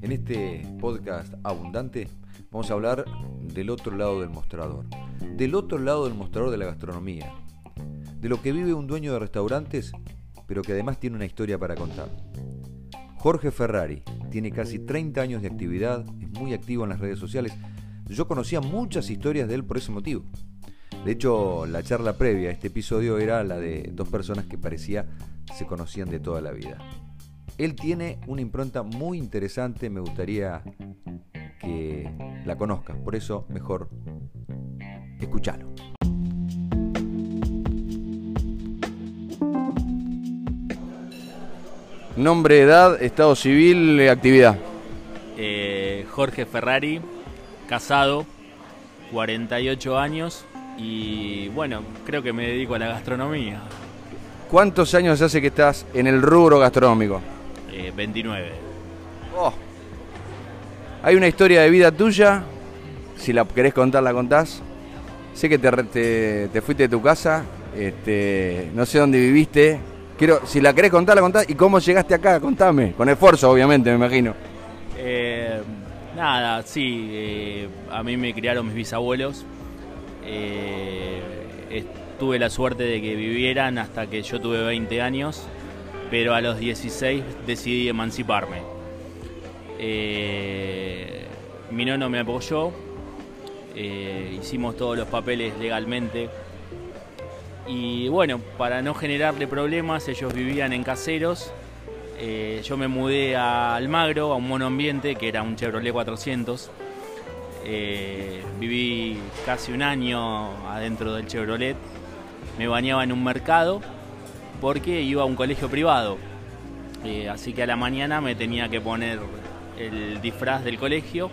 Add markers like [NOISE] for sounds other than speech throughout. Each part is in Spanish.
En este podcast abundante vamos a hablar del otro lado del mostrador, del otro lado del mostrador de la gastronomía, de lo que vive un dueño de restaurantes, pero que además tiene una historia para contar. Jorge Ferrari tiene casi 30 años de actividad, es muy activo en las redes sociales. Yo conocía muchas historias de él por ese motivo. De hecho, la charla previa a este episodio era la de dos personas que parecía se conocían de toda la vida. Él tiene una impronta muy interesante, me gustaría que la conozcas, por eso mejor escúchalo. Nombre, edad, estado civil, eh, actividad. Eh, Jorge Ferrari, casado, 48 años y bueno, creo que me dedico a la gastronomía. ¿Cuántos años hace que estás en el rubro gastronómico? Eh, 29. Oh. Hay una historia de vida tuya, si la querés contar, la contás. Sé que te, re- te- te fuiste de tu casa, este, no sé dónde viviste. Quiero, si la querés contar, la contás. ¿Y cómo llegaste acá? Contame. Con esfuerzo, obviamente, me imagino. Eh, nada, sí, eh, a mí me criaron mis bisabuelos. Eh, tuve la suerte de que vivieran hasta que yo tuve 20 años, pero a los 16 decidí emanciparme. Eh, mi nono me apoyó, eh, hicimos todos los papeles legalmente. Y bueno, para no generarle problemas, ellos vivían en caseros. Eh, yo me mudé a Almagro, a un monoambiente que era un Chevrolet 400. Eh, viví casi un año adentro del Chevrolet. Me bañaba en un mercado porque iba a un colegio privado. Eh, así que a la mañana me tenía que poner el disfraz del colegio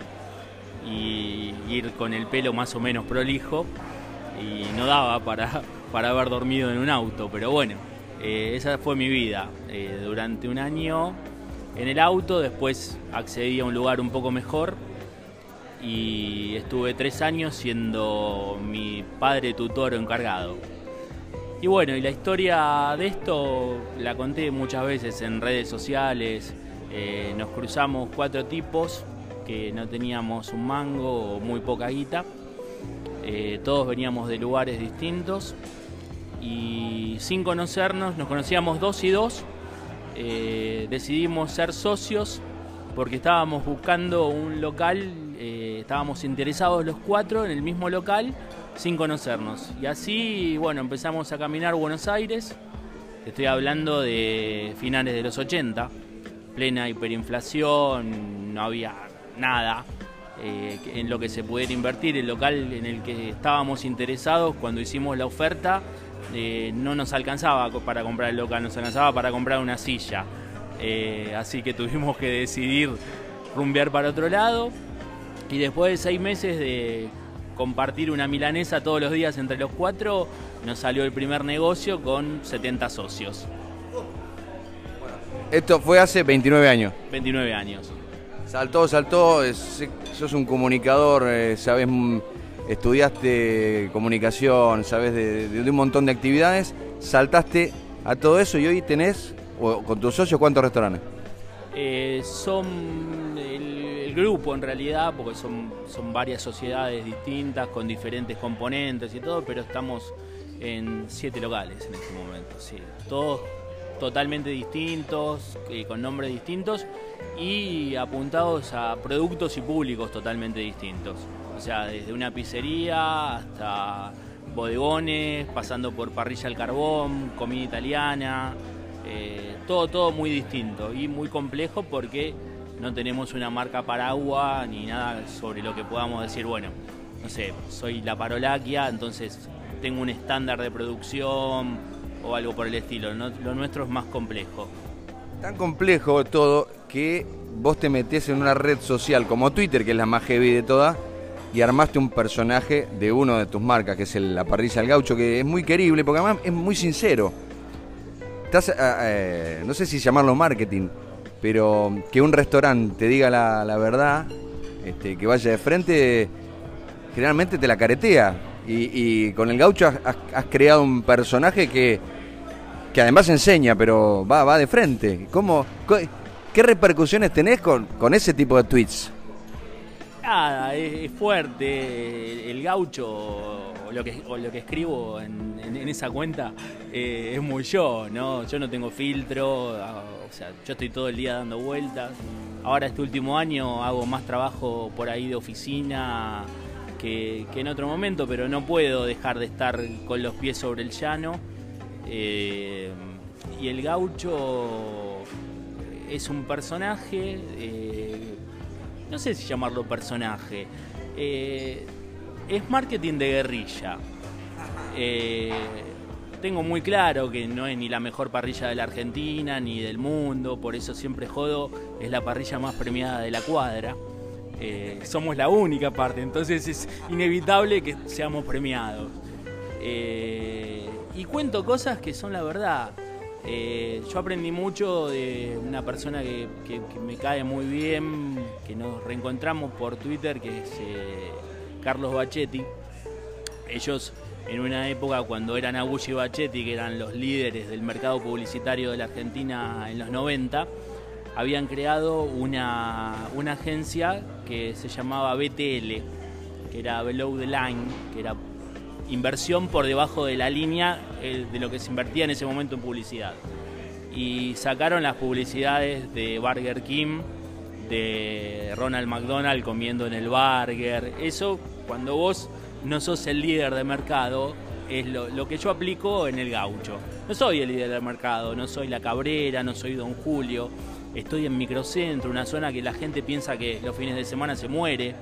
y ir con el pelo más o menos prolijo y no daba para, [LAUGHS] para haber dormido en un auto, pero bueno, eh, esa fue mi vida. Durante un año en el auto, después accedí a un lugar un poco mejor y estuve tres años siendo mi padre tutor encargado. Y bueno, y la historia de esto la conté muchas veces en redes sociales. Eh, nos cruzamos cuatro tipos que no teníamos un mango o muy poca guita. Eh, todos veníamos de lugares distintos y sin conocernos, nos conocíamos dos y dos. eh, decidimos ser socios porque estábamos buscando un local, eh, estábamos interesados los cuatro en el mismo local sin conocernos. Y así, bueno, empezamos a caminar Buenos Aires. Estoy hablando de finales de los 80, plena hiperinflación, no había nada eh, en lo que se pudiera invertir. El local en el que estábamos interesados cuando hicimos la oferta eh, no nos alcanzaba para comprar el local, nos alcanzaba para comprar una silla. Eh, así que tuvimos que decidir rumbear para otro lado. Y después de seis meses de compartir una milanesa todos los días entre los cuatro, nos salió el primer negocio con 70 socios, Esto fue hace 29 años. 29 años. Saltó, saltó, es- sos un comunicador, eh, sabes, mm, estudiaste comunicación, sabes de, de- de un montón de actividades, saltaste a todo eso y hoy tenés, con tus socios, ¿cuántos restaurantes? Eh, son el, el grupo en realidad, porque son, son varias sociedades distintas con diferentes componentes y todo, pero estamos en siete locales en este momento, sí. Todos totalmente distintos, eh, con nombres distintos y apuntados a productos y públicos totalmente distintos. O sea, desde una pizzería hasta bodegones, pasando por parrilla al carbón, comida italiana, eh, todo, todo muy distinto y muy complejo porque no tenemos una marca paraguas ni nada sobre lo que podamos decir, bueno, no sé, soy la parolaquia, entonces tengo un estándar de producción o algo por el estilo. Lo nuestro es más complejo. Tan complejo todo que vos te metés en una red social como Twitter, que es la más heavy de todas, y armaste un personaje de uno de tus marcas, que es el- la parrilla al gaucho, que es muy querible, porque además es muy sincero. Estás, ah, eh, no sé si llamarlo marketing, pero que un restaurante te diga la, verdad, este, que vaya de frente, generalmente te la caretea. Y, con el gaucho has creado un personaje que que además enseña, pero va, va de frente. ¿Cómo, ¿Qué repercusiones tenés con, con ese tipo de tweets? Nada, es, fuerte. El gaucho, lo que, lo que escribo en, esa cuenta, eh, es muy yo, ¿no? Yo no tengo filtro, ah, o sea, yo estoy todo el día dando vueltas. Ahora este último año hago más trabajo por ahí de oficina que, en otro momento, pero no puedo dejar de estar con los pies sobre el llano. Eh, y el gaucho es un personaje, eh, no sé si llamarlo personaje, eh, es marketing de guerrilla. tengo muy claro que no es ni la mejor parrilla de la Argentina ni del mundo, por eso siempre jodo, es la parrilla más premiada de la cuadra. Eh, somos la única parte, entonces es inevitable que seamos premiados. Eh, y cuento cosas que son la verdad. Eh, yo aprendí mucho de una persona que, me cae muy bien, que nos reencontramos por Twitter, que es Carlos Bachetti. Ellos en una época cuando eran Agulli y Bachetti, que eran los líderes del mercado publicitario de la Argentina en los 90, habían creado una, agencia que se llamaba BTL, que era Below the Line, que era inversión por debajo de la línea eh, de lo que se invertía en ese momento en publicidad. Y sacaron las publicidades de Burger King, de Ronald McDonald comiendo en el burger. Eso, cuando vos no sos el líder de mercado, es lo, que yo aplico en el gaucho. No soy el líder del mercado, no soy la Cabrera, no soy Don Julio, estoy en microcentro, una zona que la gente piensa que los fines de semana se muere,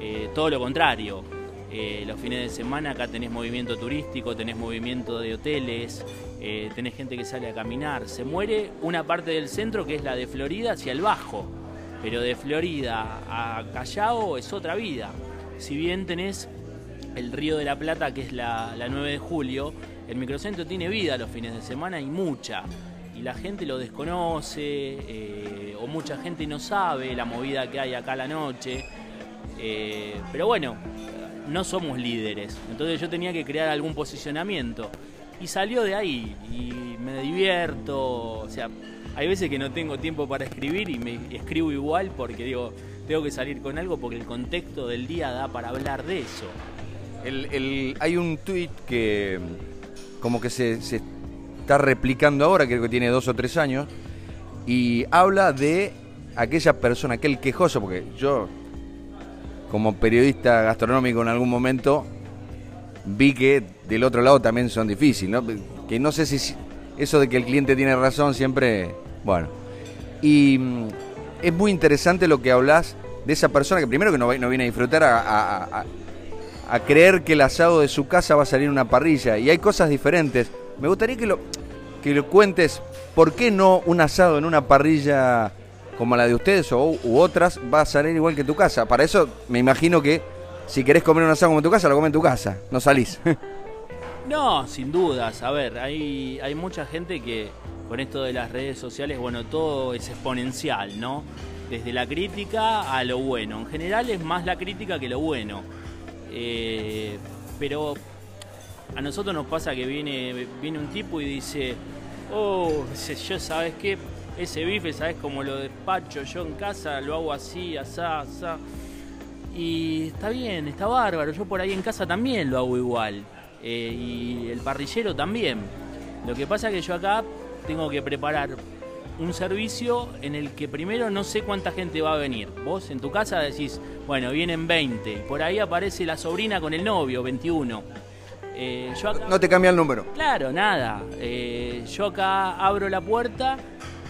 eh, todo lo contrario. Eh, los fines de semana acá tenés movimiento turístico, tenés movimiento de hoteles, eh, tenés gente que sale a caminar. Se muere una parte del centro que es la de Florida hacia el bajo, pero de Florida a Callao es otra vida. Si bien tenés el Río de la Plata, que es la, la 9 de julio, el microcentro tiene vida los fines de semana y mucha. Y la gente lo desconoce eh, o mucha gente no sabe la movida que hay acá a la noche. Eh, pero bueno, no somos líderes, entonces yo tenía que crear algún posicionamiento. Y salió de ahí y me divierto, o sea, hay veces que no tengo tiempo para escribir y me escribo igual porque digo, tengo que salir con algo porque el contexto del día da para hablar de eso. hay un tuit que como que se, se está replicando ahora, creo que tiene dos o tres años, y habla de aquella persona, aquel quejoso, porque yo, como periodista gastronómico en algún momento, vi que del otro lado también son difíciles, ¿no? Que no sé si eso de que el cliente tiene razón siempre, bueno. Y mm, es muy interesante lo que hablas de esa persona que primero que no, viene a disfrutar a, creer que el asado de su casa va a salir una parrilla. Y hay cosas diferentes. Me gustaría que lo, que lo cuentes por qué no un asado en una parrilla como la de ustedes o, u otras va a salir igual que tu casa. Para eso me imagino que si querés comer un asado como en tu casa, lo comes en tu casa, no salís. [LAUGHS] no, sin dudas. A ver, hay, hay mucha gente que con esto de las redes sociales, bueno, todo es exponencial, ¿no? Desde la crítica a lo bueno. En general es más la crítica que lo bueno. Eh, pero a nosotros nos pasa que viene, viene un tipo y dice, oh, yo sabes qué, ese bife, sabes como lo despacho yo en casa, lo hago así, asá, asá. Y está bien, está bárbaro, yo por ahí en casa también lo hago igual. Eh, y el parrillero también. Lo que pasa es que yo acá tengo que preparar un servicio en el que primero no sé cuánta gente va a venir. Vos en tu casa decís, bueno, vienen 20. Y por ahí aparece la sobrina con el novio, 21 eh, no te cambia el número. Claro, nada. Eh, yo acá abro la puerta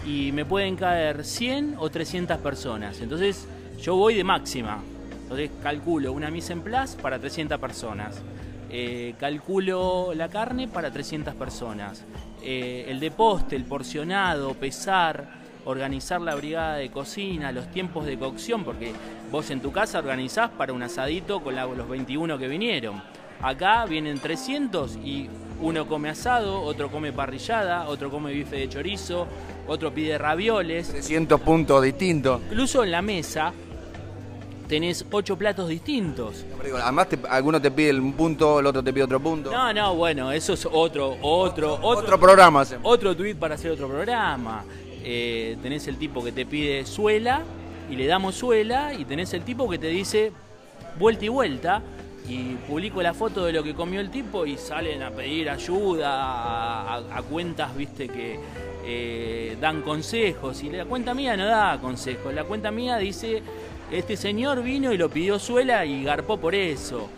y me pueden caer 100 o 300 personas. Entonces yo voy de máxima. Entonces calculo una mise en place para 300 personas. Eh, calculo la carne para 300 personas. El de poste, el porcionado, pesar, organizar la brigada de cocina, los tiempos de cocción, porque vos en tu casa organizás para un asadito con los 21 que vinieron. Acá vienen 300 y uno come asado, otro come parrillada, otro come bife de chorizo, otro pide ravioles. 300 puntos distintos. Incluso en la mesa tenés ocho platos distintos. Además, alguno te pide un punto, el otro te pide otro punto. No, no, bueno, eso es otro, otro, otro, otro programa. Otro tweet para hacer otro programa. Eh, tenés el tipo que te pide suela y le damos suela y tenés el tipo que te dice vuelta y vuelta y publico la foto de lo que comió el tipo y salen a pedir ayuda a, cuentas, viste, que eh, dan consejos y la cuenta mía no da consejos, la cuenta mía dice, este señor vino y lo pidió suela y garpó por eso.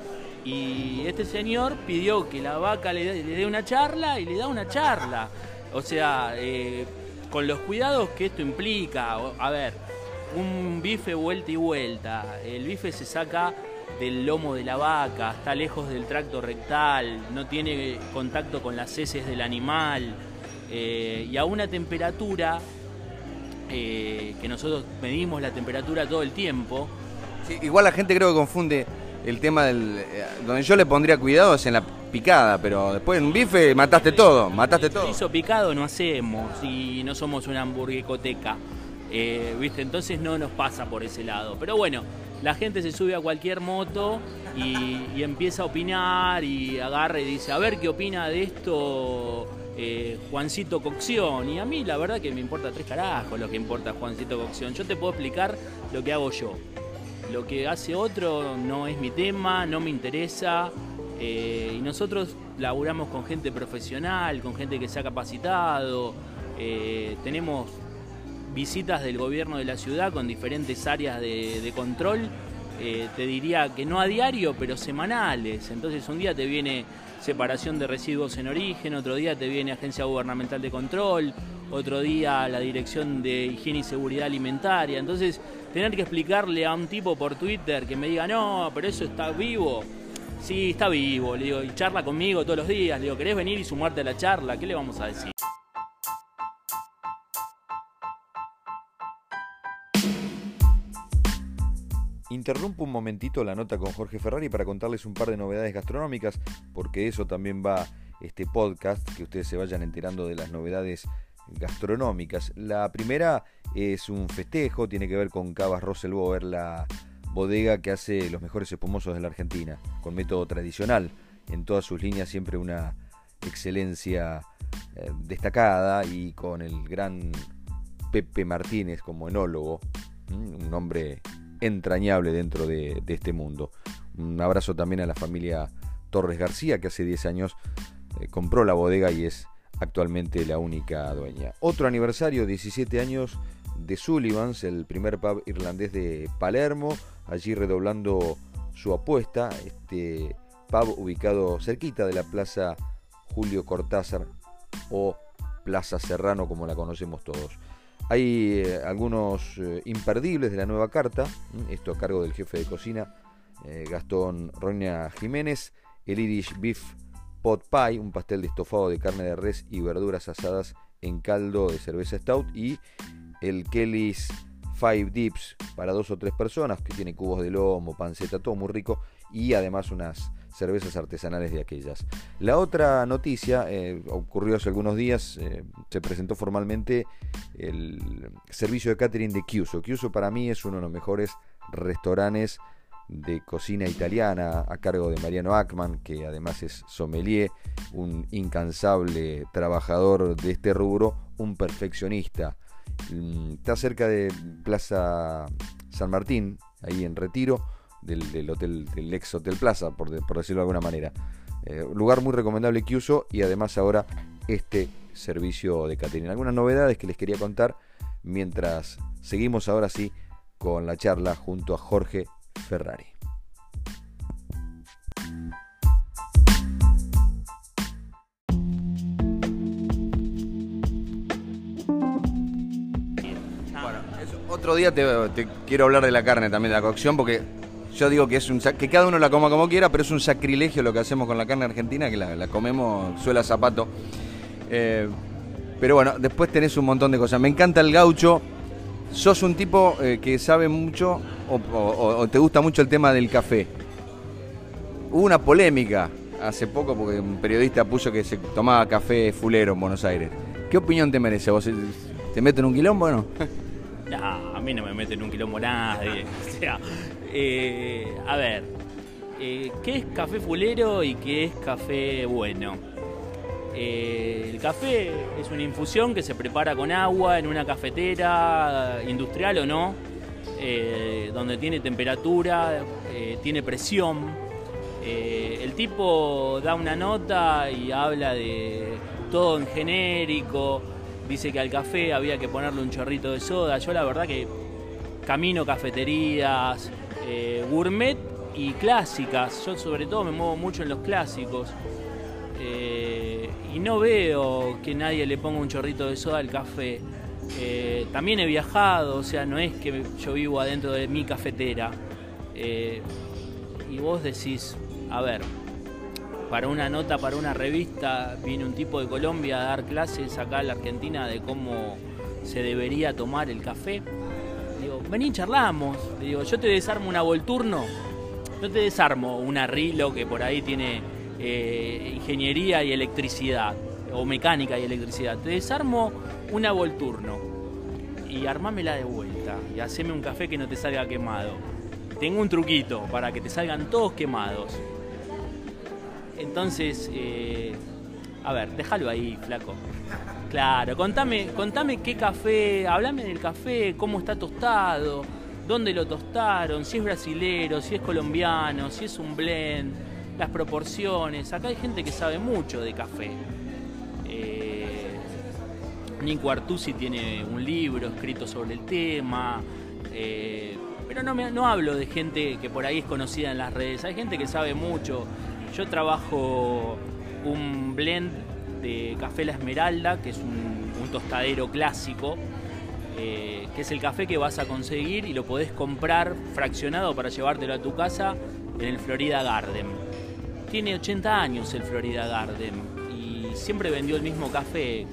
Y este señor pidió que la vaca le, dé una charla y le da una charla. O sea, eh, con los cuidados que esto implica. A ver, un bife vuelta y vuelta. El bife se saca del lomo de la vaca, está lejos del tracto rectal, no tiene contacto con las heces del animal eh, y a una temperatura eh, que nosotros medimos la temperatura todo el tiempo. igual la gente creo que confunde el tema del... Eh, donde yo le pondría cuidado es en la picada, pero después en un bife mataste todo, mataste todo. Hizo picado no hacemos y no somos una hamburguecoteca, eh, ¿viste? Entonces no nos pasa por ese lado. Pero bueno, la gente se sube a cualquier moto y, empieza a opinar y agarra y dice, a ver qué opina de esto eh, Juancito Cocción. Y a mí la verdad que me importa tres carajos lo que importa Juancito Cocción. Yo te puedo explicar lo que hago yo. Lo que hace otro no es mi tema, no me interesa. Eh, y nosotros laburamos con gente profesional, con gente que se ha capacitado. Eh, tenemos visitas del gobierno de la ciudad con diferentes áreas de, control. Eh, te diría que no a diario, pero semanales. Entonces un día te viene separación de residuos en origen, otro día te viene Agencia Gubernamental de Control, otro día la Dirección de Higiene y Seguridad Alimentaria. Entonces, tener que explicarle a un tipo por Twitter que me diga, no, pero eso está vivo, Sí, está vivo, le digo, y charla conmigo todos los días, le digo, ¿querés venir y sumarte a la charla? ¿Qué le vamos a decir? Interrumpo un momentito la nota con Jorge Ferrari para contarles un par de novedades gastronómicas, porque eso también va este podcast, que ustedes se vayan enterando de las novedades gastronómicas. La primera es un festejo, tiene que ver con Cavas Rosselboer, la bodega que hace los mejores espumosos de la Argentina, con método tradicional. En todas sus líneas siempre una excelencia eh, destacada y con el gran Pepe Martínez como enólogo, un hombre entrañable dentro de, este mundo. Un abrazo también a la familia Torres García, que hace 10 años eh, compró la bodega y es actualmente la única dueña. Otro aniversario, 17 años de Sullivan's, el primer pub irlandés de Palermo, allí redoblando su apuesta, este pub ubicado cerquita de la Plaza Julio Cortázar o Plaza Serrano como la conocemos todos. Hay eh, algunos eh, imperdibles de la nueva carta, esto a cargo del jefe de cocina eh, Gastón Roña Jiménez, el Irish Beef Pot Pie, un pastel de estofado de carne de res y verduras asadas en caldo de cerveza stout. Y el Kelly's Five Dips para dos o tres personas, que tiene cubos de lomo, panceta, todo muy rico, y además unas cervezas artesanales de aquellas. La otra noticia eh, ocurrió hace algunos días, eh, se presentó formalmente el servicio de catering de Chiuso. Chiuso para mí es uno de los mejores restaurantes de cocina italiana a cargo de Mariano Ackman, que además es sommelier, un incansable trabajador de este rubro, un perfeccionista. Mm, está cerca de Plaza San Martín, ahí en Retiro, del, hotel, del ex Hotel Plaza, por, decirlo de alguna manera. Eh, lugar muy recomendable que uso y además ahora este servicio de catering. Algunas novedades que les quería contar mientras seguimos ahora sí con la charla junto a Jorge Ferrari. otro día te, quiero hablar de la carne también, de la cocción, porque yo digo que es un que cada uno la coma como quiera, pero es un sacrilegio lo que hacemos con la carne argentina, que la, comemos suela zapato. Eh, pero bueno, después tenés un montón de cosas. Me encanta el gaucho. Sos un tipo eh, que sabe mucho o, te gusta mucho el tema del café. Hubo una polémica hace poco porque un periodista puso que se tomaba café fulero en Buenos Aires. ¿Qué opinión te merece? ¿Vos te meten un quilombo o [LAUGHS] no? a mí no me meten un quilombo nadie. [LAUGHS] O sea, Eh, a ver, eh, ¿qué es café fulero y qué es café bueno? Eh, el café es una infusión que se prepara con agua en una cafetera industrial o no, donde tiene temperatura, tiene presión. el tipo da una nota y habla de todo en genérico, dice que al café había que ponerle un chorrito de soda. Yo la verdad que camino cafeterías, eh, gourmet y clásicas. Yo sobre todo me muevo mucho en los clásicos. Eh, y no veo que nadie le ponga un chorrito de soda al café. Eh, también he viajado, o sea, no es que yo vivo adentro de mi cafetera. y vos decís, a ver, para una nota, para una revista, viene un tipo de Colombia a dar clases acá en la Argentina de cómo se debería tomar el café digo, vení, charlamos. Le digo, yo te desarmo una Volturno, no te desarmo una Rilo que por ahí tiene eh, ingeniería y electricidad, o mecánica y electricidad. Te desarmo una Volturno y armámela de vuelta y haceme un café que no te salga quemado. Tengo un truquito para que te salgan todos quemados. Entonces, eh, a ver, déjalo ahí, flaco. Claro, contame, contame qué café, hablame del café, cómo está tostado, dónde lo tostaron, si es brasilero, si es colombiano, si es un blend, las proporciones. Acá hay gente que sabe mucho de café. Eh, Nico Artusi tiene un libro escrito sobre el tema. Eh, pero no, me, no hablo de gente que por ahí es conocida en las redes. Hay gente que sabe mucho. Yo trabajo un blend de Café La Esmeralda, que es un, tostadero clásico, eh, que es el café que vas a conseguir y lo podés comprar fraccionado para llevártelo a tu casa en el Florida Garden. Tiene 80 años el Florida Garden y siempre vendió el mismo café.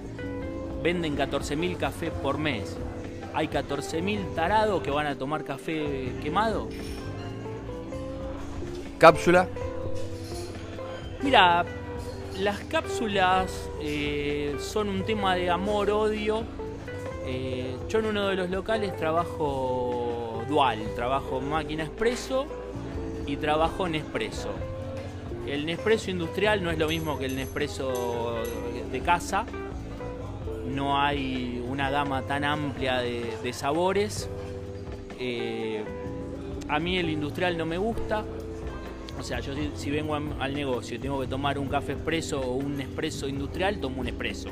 Venden 14.000 cafés por mes. Hay 14.000 tarados que van a tomar café quemado. ¿Cápsula? Mira, las cápsulas eh, son un tema de amor-odio. Eh, yo en uno de los locales trabajo dual, trabajo máquina expreso y trabajo Nespresso. El Nespresso industrial no es lo mismo que el Nespresso de casa. No hay una gama tan amplia de, sabores. Eh, a mí el industrial no me gusta. O sea, yo si, vengo al negocio y tengo que tomar un café expreso o un expreso industrial, tomo un expreso.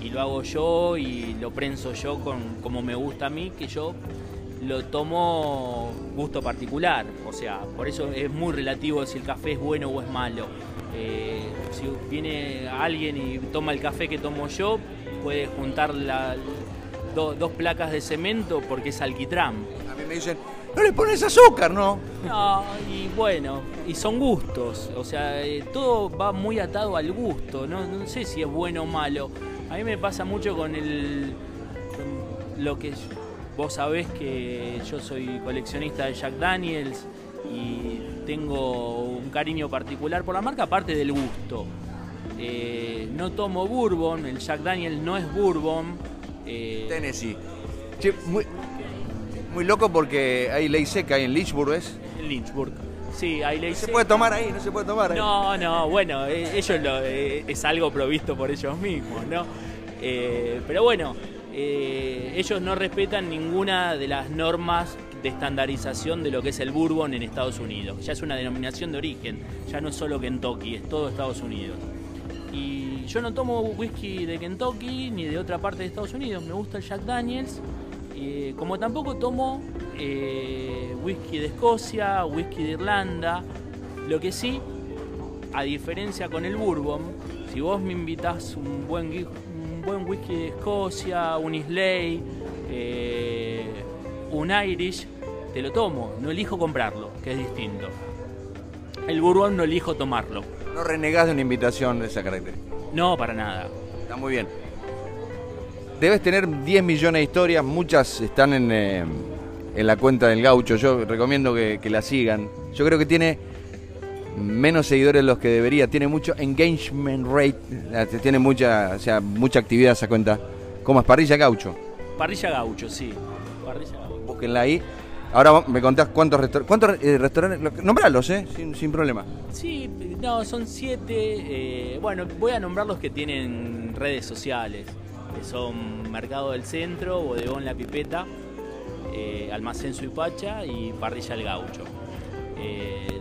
Y lo hago yo y lo prenso yo con como me gusta a mí, que yo lo tomo gusto particular. O sea, por eso es muy relativo si el café es bueno o es malo. Eh, si viene alguien y toma el café que tomo yo, puede juntar dos placas de cemento porque es alquitrán. A mí me dicen, no le pones azúcar, ¿no? No, y bueno, y son gustos, o sea, eh, todo va muy atado al gusto, ¿no? no sé si es bueno o malo. A mí me pasa mucho con el lo que vos sabés que yo soy coleccionista de Jack Daniels y tengo un cariño particular por la marca, aparte del gusto. Eh, no tomo bourbon, el Jack Daniels no es bourbon. Eh, Tennessee. muy, muy loco porque hay ley seca ahí en Lynchburg, ¿es? En Lynchburg. Sí, hay ley no se puede tomar ahí, no se puede tomar ahí. No, no, bueno, eh, ellos lo, eh, es algo provisto por ellos mismos, ¿no? Eh, pero bueno, ellos no respetan ninguna de las normas de estandarización de lo que es el bourbon en Estados Unidos. Ya es una denominación de origen, ya no es solo Kentucky, es todo Estados Unidos. Y yo no tomo whisky de Kentucky ni de otra parte de Estados Unidos, me gusta el Jack Daniels eh, como tampoco tomo eh, whisky de Escocia, whisky de Irlanda, lo que sí, a diferencia con el bourbon, si vos me invitas un buen, un buen whisky de Escocia, un Islay, eh, un Irish, te lo tomo, no elijo comprarlo, que es distinto. El bourbon no elijo tomarlo. ¿No renegás de una invitación de esa característica? No, para nada. Está muy bien. Debes tener 10 millones de historias, muchas están en, eh, en la cuenta del gaucho, yo recomiendo que, la sigan. Yo creo que tiene menos seguidores de los que debería, tiene mucho engagement rate, eh, tiene mucha, o sea, mucha actividad esa cuenta. ¿Cómo es? Parrilla Gaucho. Parrilla Gaucho, sí. Parrilla Búsquenla ahí. Ahora me contás cuántos, restaurantes cuántos eh, restaurantes. Nombralos, ¿eh? Sin, sin, problema. Sí, no, son siete. Eh, bueno, voy a nombrar los que tienen redes sociales. Que son Mercado del Centro, Bodegón La Pipeta, eh, Almacén Suipacha y Parrilla El Gaucho.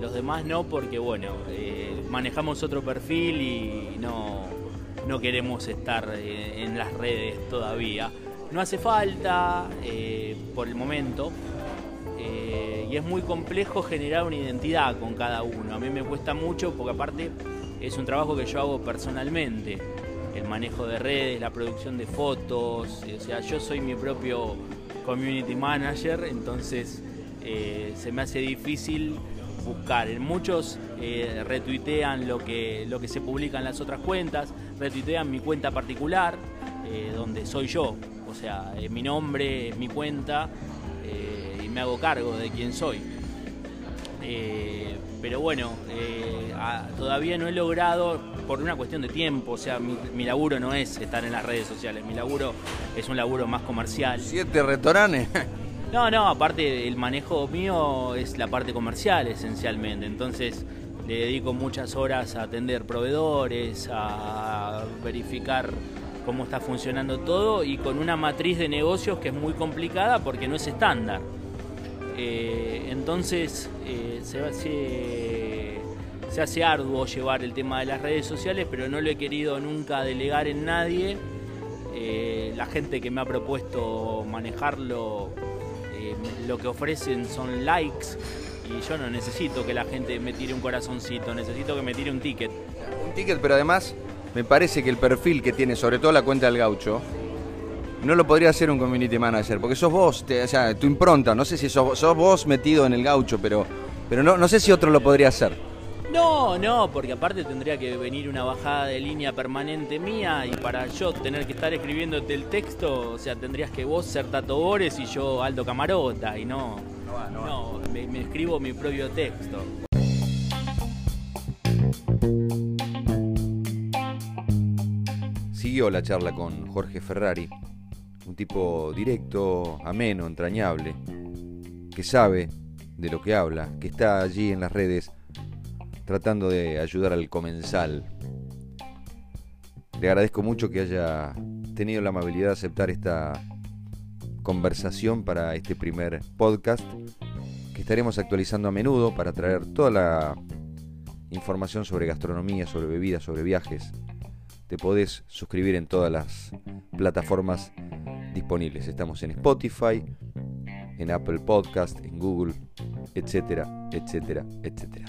los demás no, porque bueno, manejamos otro perfil y no, no queremos estar en las redes todavía. No hace falta por el momento, eh, y es muy complejo generar una identidad con cada uno. A mí me cuesta mucho porque aparte es un trabajo que yo hago personalmente. El manejo de redes, la producción de fotos, o sea, yo soy mi propio community manager, entonces eh, se me hace difícil buscar. Muchos eh, retuitean lo que, lo que se publica en las otras cuentas, retuitean mi cuenta particular, donde soy yo, o sea, mi nombre mi cuenta me hago cargo de quién soy. Eh, pero bueno, eh, todavía no he logrado, por una cuestión de tiempo, o sea, mi, laburo no es estar en las redes sociales, mi laburo es un laburo más comercial. ¿Siete restaurantes? No, no, aparte el manejo mío es la parte comercial esencialmente, entonces le dedico muchas horas a atender proveedores, a verificar cómo está funcionando todo y con una matriz de negocios que es muy complicada porque no es estándar. Eh, entonces eh, se, hace, arduo llevar el tema de las redes sociales, pero no lo he querido nunca delegar en nadie. Eh, la gente que me ha propuesto manejarlo, lo que ofrecen son likes y yo no necesito que la gente me tire un corazoncito, necesito que me tire un ticket. Un ticket, pero además me parece que el perfil que tiene, sobre todo la cuenta del gaucho, no lo podría hacer un community manager, porque sos vos, o sea, tu impronta, no sé si sos, vos metido en el gaucho, pero, pero no, no sé si otro lo podría hacer. No, no, porque aparte tendría que venir una bajada de línea permanente mía y para yo tener que estar escribiéndote el texto, o sea, tendrías que vos ser Tato Bores y yo Aldo Camarota y no, no, no, me, me escribo mi propio texto. Siguió la charla con Jorge Ferrari, un tipo directo, ameno, entrañable, que sabe de lo que habla, que está allí en las redes tratando de ayudar al comensal. Le agradezco mucho que haya tenido la amabilidad de aceptar esta conversación para este primer podcast que estaremos actualizando a menudo para traer toda la información sobre gastronomía, sobre bebidas, sobre viajes. Te podés suscribir en todas las plataformas disponibles. Estamos en Spotify, en Apple Podcast, en Google, etcétera, etcétera, etcétera.